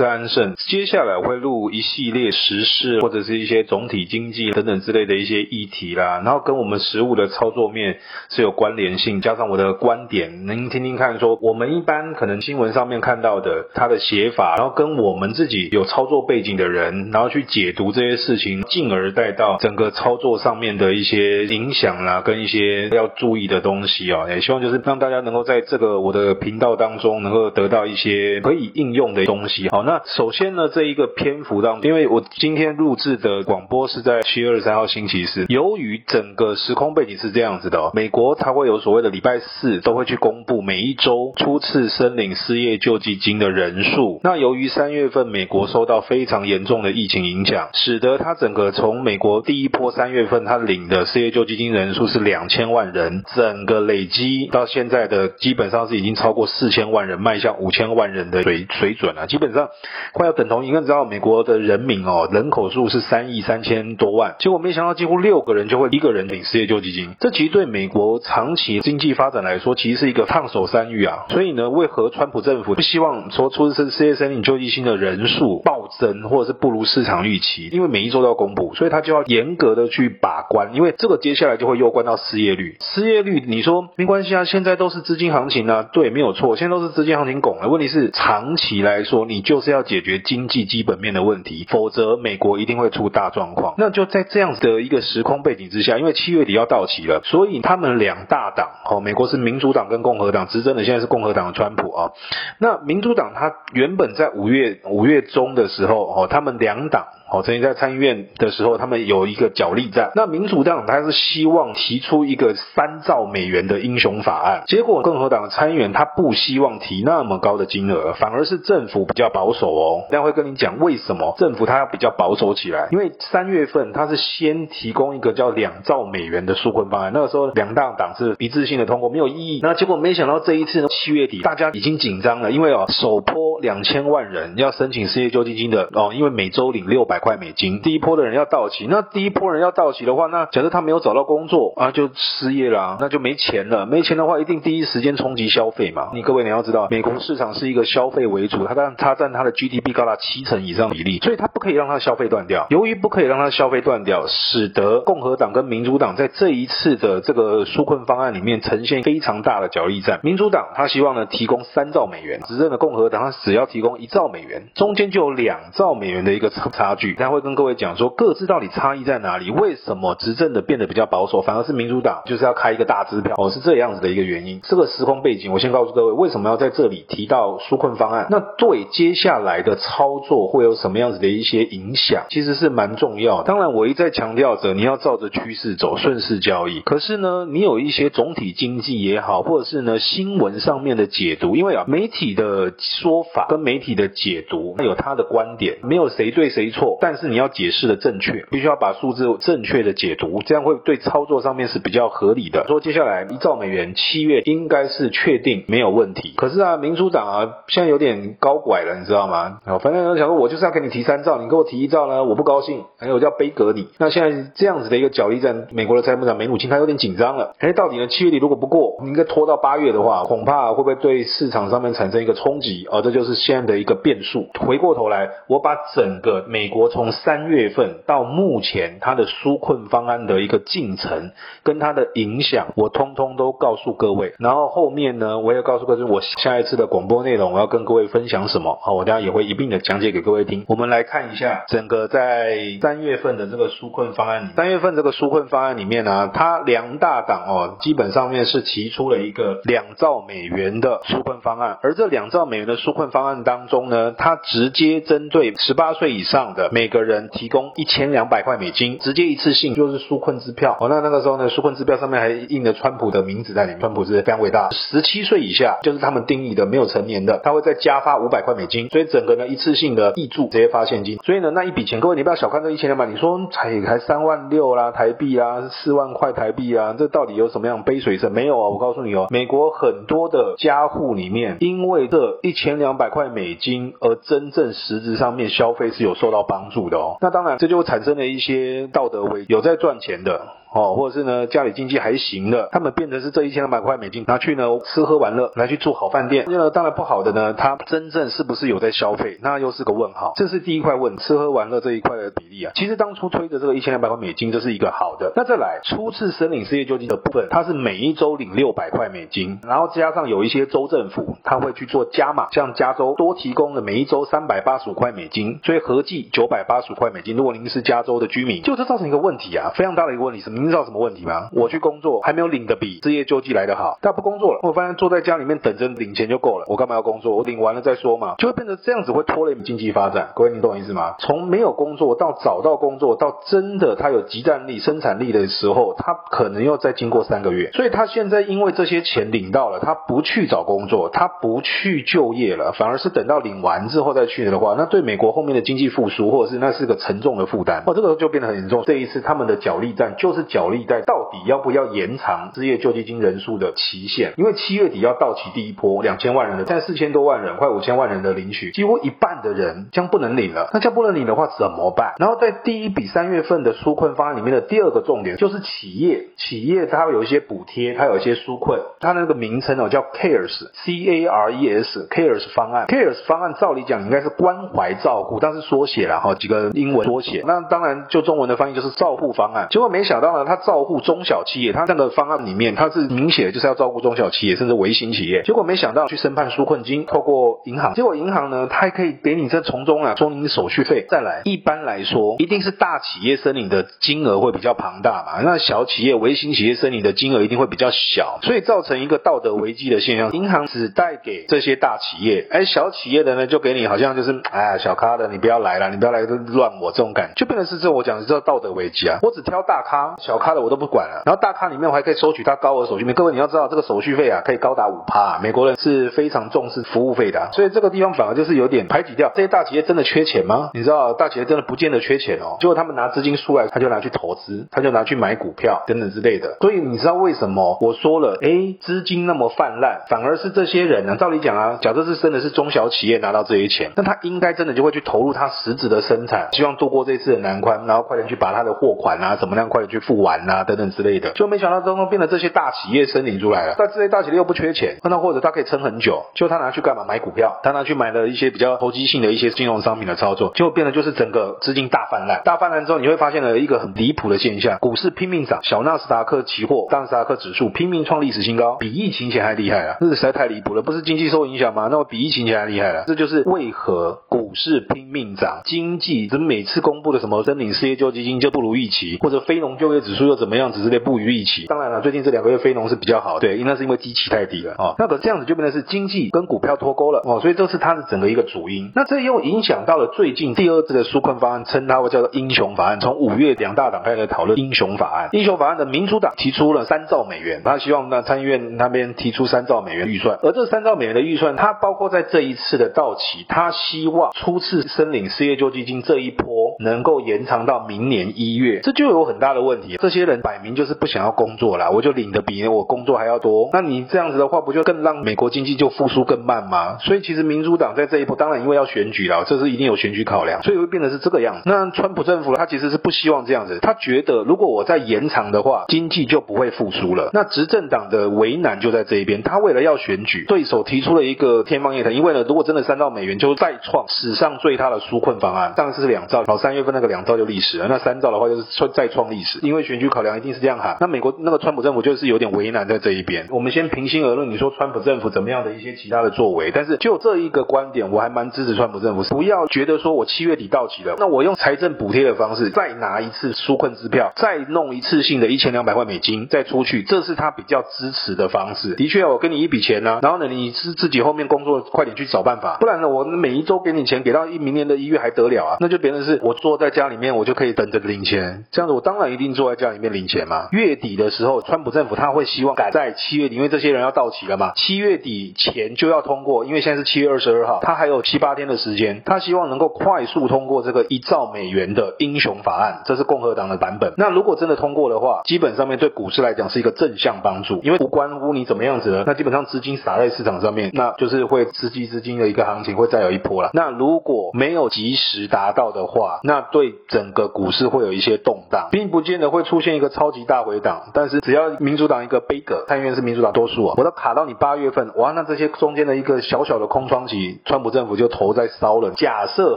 是安胜。接下来会录一系列时事或者是一些总体经济等等之类的一些议题啦，然后跟我们实物的操作面是有关联性，加上我的观点，您听听看，说我们一般可能新闻上面看到的它的写法，然后跟我们自己有操作背景的人，然后去解读这些事情，进而带到整个操作上面的一些影响啦，跟一些要注意的东西啊，也希望就是让大家能够在这个我的频道当中能够得到一些可以应用的东西。好，那那首先呢，这一个篇幅当中，因为我今天录制的广播是在七月二十三号星期四，由于整个时空背景是这样子的哦，美国它会有所谓的礼拜四都会去公布每一周初次申领失业救济金的人数。那由于三月份美国受到非常严重的疫情影响，使得它整个从美国第一波三月份它领的失业救济金人数是两千万人，整个累积到现在的基本上是已经超过四千万人，迈向五千万人的水水准了，基本上快要等同。你看，知道美国的人民哦，人口数是三亿三千多万，结果没想到几乎六个人就会一个人领失业救济金，这其实对美国长期经济发展来说，其实是一个烫手山芋啊。所以呢，为何川普政府不希望说出生失业申请救济金的人数暴增，或者是不如市场预期？因为每一周都要公布，所以他就要严格的去把关，因为这个接下来就会攸关到失业率。失业率，你说没关系啊，现在都是资金行情啊，对，没有错，现在都是资金行情拱了。问题是长期来说，你就是要解决经济基本面的问题，否则美国一定会出大状况。那就在这样子的一个时空背景之下，因为七月底要到期了，所以他们两大党，哦，美国是民主党跟共和党执政的，现在是共和党的川普啊。那民主党他原本在五月五月中的时候，哦，他们两党。好，曾经在参议院的时候，他们有一个角力战。那民主党他是希望提出一个三兆美元的英雄法案，结果共和党的参议员他不希望提那么高的金额，反而是政府比较保守哦。等下会跟你讲为什么政府他要比较保守起来，因为三月份他是先提供一个叫两兆美元的纾困方案，那个时候两大党是一致性的通过，没有异议。那结果没想到这一次呢，七月底大家已经紧张了，因为哦，首波两千万人要申请失业救济金的哦，因为每周领六百块美金，第一波的人要到期，那第一波人要到期的话，那假设他没有找到工作啊，就失业了，那就没钱了。没钱的话，一定第一时间冲击消费嘛。你各位你要知道，美国市场是一个消费为主，它占它占它的 GDP 高达七成以上比例，所以它不可以让它消费断掉。由于不可以让它消费断掉，使得共和党跟民主党在这一次的这个纾困方案里面呈现非常大的角力战。民主党他希望呢提供三兆美元，执政的共和党他只要提供一兆美元，中间就有两兆美元的一个差距。他会跟各位讲说，各自到底差异在哪里？为什么执政的变得比较保守，反而是民主党就是要开一个大支票？哦，是这样子的一个原因。这个时空背景，我先告诉各位，为什么要在这里提到纾困方案？那对接下来的操作会有什么样子的一些影响？其实是蛮重要。当然，我一再强调着你要照着趋势走，顺势交易。可是呢，你有一些总体经济也好，或者是呢新闻上面的解读，因为啊媒体的说法跟媒体的解读，那有他的观点，没有谁对谁错，但是你要解释的正确，必须要把数字正确的解读，这样会对操作上面是比较合理的。说接下来一兆美元，七月应该是确定没有问题。可是啊，民主党啊，现在有点高拐了，你知道吗？哦，反正想说，我就是要给你提三兆，你给我提一兆呢，我不高兴，还有我就要杯葛你。那现在这样子的一个角力战，美国的财务长梅努钦他有点紧张了。哎，到底呢？七月底如果不过，你应该拖到八月的话，恐怕会不会对市场上面产生一个冲击？哦，这就是现在的一个变数。回过头来，我把整个美国从三月份到目前它的纾困方案的一个进程跟它的影响，我通通都告诉各位。然后后面呢，我也告诉各位，我下一次的广播内容我要跟各位分享什么？好，我等下也会一并的讲解给各位听。我们来看一下整个在三月份的这个纾困方案里，三月份这个纾困方案里面呢、它两大党哦，基本上面是提出了一个两兆美元的纾困方案，而这两兆美元的纾困方案当中呢，它直接针对十八岁以上的美每个人提供一千两百块美金，直接一次性就是纾困支票。哦，那那个时候呢，纾困支票上面还印了川普的名字在里面。川普是非常伟大。十七岁以下就是他们定义的没有成年的，他会再加发五百块美金。所以整个呢一次性的挹注直接发现金。所以呢那一笔钱，各位你不要小看这一千两百，你说才才三万六啦台币啦，四万块台币啊，这到底有什么样杯水车？没有啊，我告诉你哦，美国很多的家户里面，因为这一千两百块美金而真正实质上面消费是有受到帮帮助的哦。那当然这就产生了一些道德危，有在赚钱的。哦，或者是呢家里经济还行的，他们变成是这一千两百块美金拿去呢吃喝玩乐，来去住好饭店。那当然不好的呢，他真正是不是有在消费，那又是个问号。这是第一块问，吃喝玩乐这一块的比例啊。其实当初推的这个一千两百块美金，这是一个好的。那再来初次申领失业救济的部分，它是每一周领六百块美金，然后加上有一些州政府他会去做加码，像加州多提供了每一周三百八十五块美金，所以合计九百八十五块美金。如果您是加州的居民，就这造成一个问题啊，非常大的一个问题是，您知道什么问题吗？我去工作还没有领的比失业救济来的好，但不工作了，我发现坐在家里面等着领钱就够了，我干嘛要工作？我领完了再说嘛，就会变成这样子，会拖累经济发展。各位，你懂我意思吗？从没有工作到找到工作，到真的他有即战力、生产力的时候，他可能要再经过三个月。所以他现在因为这些钱领到了，他不去找工作，他不去就业了，反而是等到领完之后再去的话，那对美国后面的经济复苏，或者是那是个沉重的负担。哦，这个就变得很严重。这一次他们的角力战就是角力在到底要不要延长失业救济金人数的期限，因为七月底要到期第一波两千万人的，现在四千多万人，快五千万人的领取，几乎一半的人将不能领了。那将不能领的话怎么办？然后在第一笔三月份的纾困方案里面的第二个重点就是企业，企业它会有一些补贴，它有一些纾困，它那个名称哦叫 CARES，C A R E S，CARES 方案，CARES 方案照理讲应该是关怀照顾，但是缩写了哈几个英文缩写，那当然就中文的翻译就是照护方案。结果没想到呢，他照护中小企业，它那个方案里面他是明显就是要照顾中小企业甚至微型企业。结果没想到去申办纾困金，透过银行，结果银行呢，他还可以给你这从中啊收你手续费。再来，一般来说，一定是大企业申领的金额会比较庞大嘛，那小企业、微型企业申领的金额一定会比较小，所以造成一个道德危机的现象。银行只贷给这些大企业，哎，小企业的呢就给你好像就是哎小咖的，你不要来了，你不要来乱我这种感觉，就变成是这我讲的这道德危机啊。我只挑大咖，小咖的我都不管了。然后大咖里面我还可以收取他高额手续费。各位你要知道，这个手续费啊可以高达五趴，美国人是非常重视服务费的，所以这个地方反而就是有点排挤掉这些大企业。真的缺钱吗？你知道大企业真的不见得缺钱哦。结果他们拿资金出来，他就拿去投资，他就拿去买股票等等之类的。所以你知道为什么我说了，诶，资金那么泛滥，反而是这些人呢？照理讲啊，假设是真的是中小企业拿到这些钱，那他应该真的就会去投入他实质的生产，希望度过这次的难关，然后快点去把他的货款啊怎么样快点去付玩啊等等之类的。就没想到中中变得这些大企业申领出来了，但这些大企业又不缺钱，那或者他可以撑很久，就他拿去干嘛？买股票，他拿去买了一些比较投机性的一些金融商品的操作，就变得就是整个资金大泛滥。大泛滥之后，你会发现了一个很离谱的现象：股市拼命涨，小纳斯达克期货、纳斯达克指数拼命创历史新高，比疫情前还厉害啊！这实在太离谱了，不是经济受影响吗？那么比疫情前还厉害了。这就是为何股市拼命涨，经济怎么每次公布的什么申领失业救济金就不如预期，或者非农就业指数又怎么样，只是类不予预期。当然了，最近这两个月非农是比较好，对，应该是因为基期太低了哦。那可这样子就变成是经济跟股票脱钩了哦，所以这是它的整个一个主因。那这又影响到了最近第二次的纾困方案，称它为叫做英雄法案。从五月两大党开始讨论英雄法案，英雄法案的民主党提出了三兆美元，他希望那参议院那边提出三兆美元预算，而这三兆美元的预算，它包括在这一次的到期，他希望初次申领失业救济金这一波能够延长到明年一月，这就有很大的问题。这些人摆明就是不想要工作啦，我就领的比我工作还要多，那你这样子的话，不就更让美国经济就复苏更慢吗？所以其实民主党在这一波，当然因为要选举了，这是一定有选举考量，所以会变得是这个样子。那川普政府他其实是不希望这样子，他觉得如果我再延长的话，经济就不会复苏了。那执政党的为难就在这一边，他为了要选举，对手提出了一个天方夜谭，因为呢，如果真的三兆美元就再创史上最大的纾困方案，上次是两兆，老三三月份那个两兆就历史了，那三兆的话就是创再创历史，因为选举考量一定是这样喊。那美国那个川普政府就是有点为难在这一边。我们先平心而论，你说川普政府怎么样的一些其他的作为，但是就这一个观点，我还蛮支持川普政府，不要觉得说我七月底到期了，那我用财政补贴的方式再拿一次纾困支票，再弄一次性的一千两百块美金再出去，这是他比较支持的方式。的确，我给你一笔钱呢、然后呢，你是自己后面工作快点去找办法，不然呢，我每一周给你钱，给到一明年的一月还得了啊？那就别人是我坐在家里面，我就可以等着领钱，这样子我当然一定坐在家里面领钱嘛。月底的时候，川普政府他会希望赶在七月底，因为这些人要到期了嘛，七月底前就要通过，因为现在是七月二十二号，他还有七八天的时间，他希望能够快速通过这个一兆美元的英雄法案，这是共和党的版本。那如果真的通过的话，基本上面对股市来讲是一个正向帮助，因为不关乎你怎么样子呢，那基本上资金撒在市场上面，那就是会刺激资金的一个行情会再有一波了。那如果没有及时达到的话，那那对整个股市会有一些动荡，并不见得会出现一个超级大回档。但是只要民主党一个杯葛，参议院是民主党多数啊，我都卡到你八月份，哇，那这些中间的一个小小的空窗期，川普政府就头在烧了。假设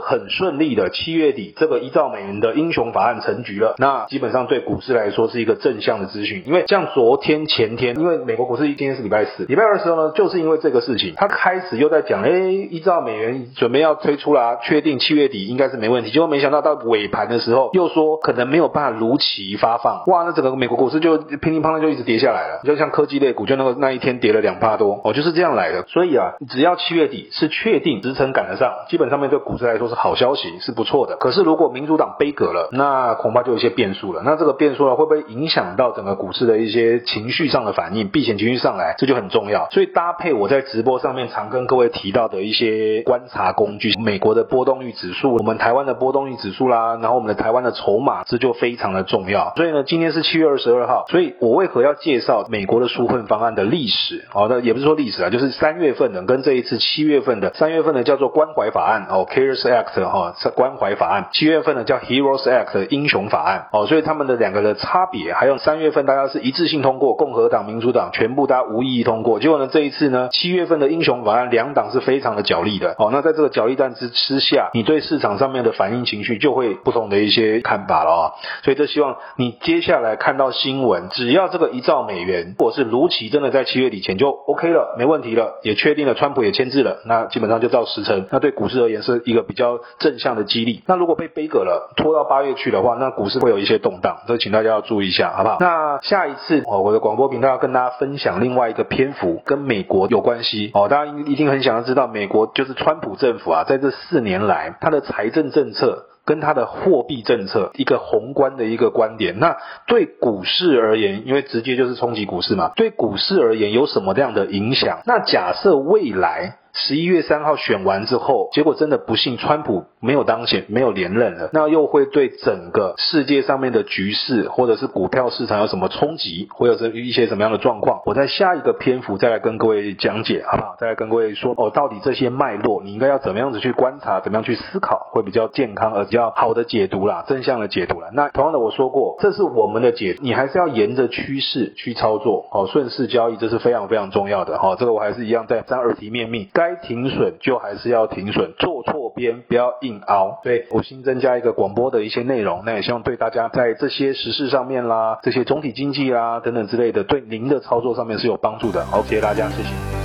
很顺利的七月底，这个一兆美元的英雄法案成局了，那基本上对股市来说是一个正向的资讯，因为像昨天前天，因为美国股市今天是礼拜四，礼拜二的时候呢，就是因为这个事情，他开始又在讲，哎，一兆美元准备要推出啦，确定七月底应该是没问题，结果没想到到尾盘的时候又说可能没有办法如期发放，哇，那整个美国股市就乒乒乓乓就一直跌下来了，就像科技类股，就那个那一天跌了两趴多，哦，就是这样来的。所以啊，只要七月底是确定支撑赶得上，基本上面对股市来说是好消息，是不错的。可是如果民主党杯葛了，那恐怕就有一些变数了。那这个变数呢，会不会影响到整个股市的一些情绪上的反应，避险情绪上来，这就很重要。所以搭配我在直播上面常跟各位提到的一些观察工具，美国的波动率指数，我们台湾的波动率指指数啦，然后我们的台湾的筹码，这就非常的重要。所以呢，今天是七月二十二号，所以我为何要介绍美国的纾困方案的历史？哦，那，也不是说历史啊，就是三月份的跟这一次七月份的，三月份的叫做关怀法案哦，CARES Act 哈，关怀法案，七月份呢叫 Heroes Act 英雄法案哦，所以他们的两个的差别，还有三月份大家是一致性通过，共和党、民主党全部大家无异议通过，结果呢这一次呢七月份的英雄法案两党是非常的角力的哦，那在这个角力战之之下，你对市场上面的反应情绪就会不同的一些看法了啊、所以这希望你接下来看到新闻，只要这个一兆美元如果是如期真的在七月底前就 OK 了，没问题了，也确定了，川普也签字了，那基本上就照时程，那对股市而言是一个比较正向的激励。那如果被杯葛了，拖到八月去的话，那股市会有一些动荡，这请大家要注意一下，好不好？那下一次哦，我的广播频道要跟大家分享另外一个篇幅，跟美国有关系哦。大家一定很想要知道，美国就是川普政府啊，在这四年来他的财政政策跟它的货币政策一个宏观的一个观点。那对股市而言，因为直接就是冲击股市嘛，对股市而言有什么这样的影响？那假设未来。十一月三号选完之后，结果真的不幸，川普没有当选，没有连任了，那又会对整个世界上面的局势，或者是股票市场有什么冲击，会有这一些什么样的状况？我在下一个篇幅再来跟各位讲解，好不好？再来跟各位说哦，到底这些脉络，你应该要怎么样子去观察，怎么样去思考，会比较健康而比较好的解读啦，正向的解读啦。那同样的，我说过，这是我们的解，你还是要沿着趋势去操作，哦，顺势交易，这是非常非常重要的，哈、哦，这个我还是一样在在耳提面命。该停损就还是要停损，做错边不要硬凹。对，我新增加一个广播的一些内容，那也希望对大家在这些时事上面啦，这些总体经济啦等等之类的，对您的操作上面是有帮助的。好，谢谢大家，谢谢。